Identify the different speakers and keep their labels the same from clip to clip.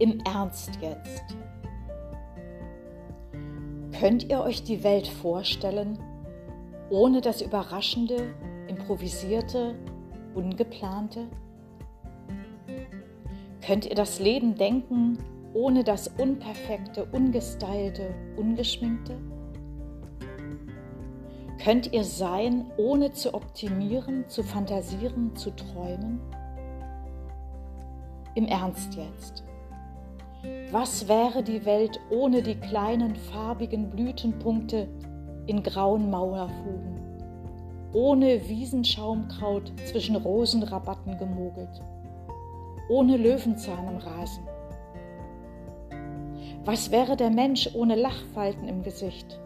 Speaker 1: Im Ernst jetzt. Könnt ihr euch die Welt vorstellen, ohne das Überraschende, Improvisierte, Ungeplante? Könnt ihr das Leben denken, ohne das Unperfekte, Ungestylte, Ungeschminkte? Könnt ihr sein, ohne zu optimieren, zu fantasieren, zu träumen? Im Ernst jetzt. Was wäre die Welt ohne die kleinen farbigen Blütenpunkte in grauen Mauerfugen? Ohne Wiesenschaumkraut zwischen Rosenrabatten gemogelt? Ohne Löwenzahn im Rasen? Was wäre der Mensch ohne Lachfalten im Gesicht?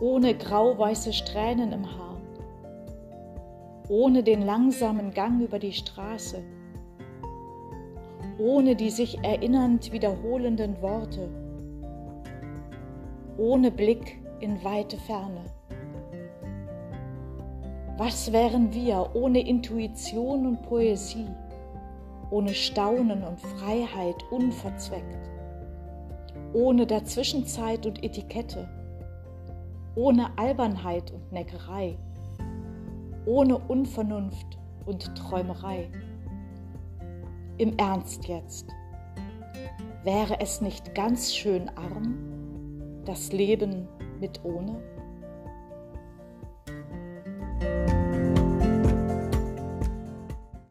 Speaker 1: Ohne grauweiße Strähnen im Haar? Ohne den langsamen Gang über die Straße? Ohne die sich erinnernd wiederholenden Worte, ohne Blick in weite Ferne. Was wären wir ohne Intuition und Poesie, ohne Staunen und Freiheit unverzweckt, ohne Dazwischenzeit und Etikette, ohne Albernheit und Neckerei, ohne Unvernunft und Träumerei? Im Ernst jetzt. Wäre es nicht ganz schön arm, das Leben mit ohne?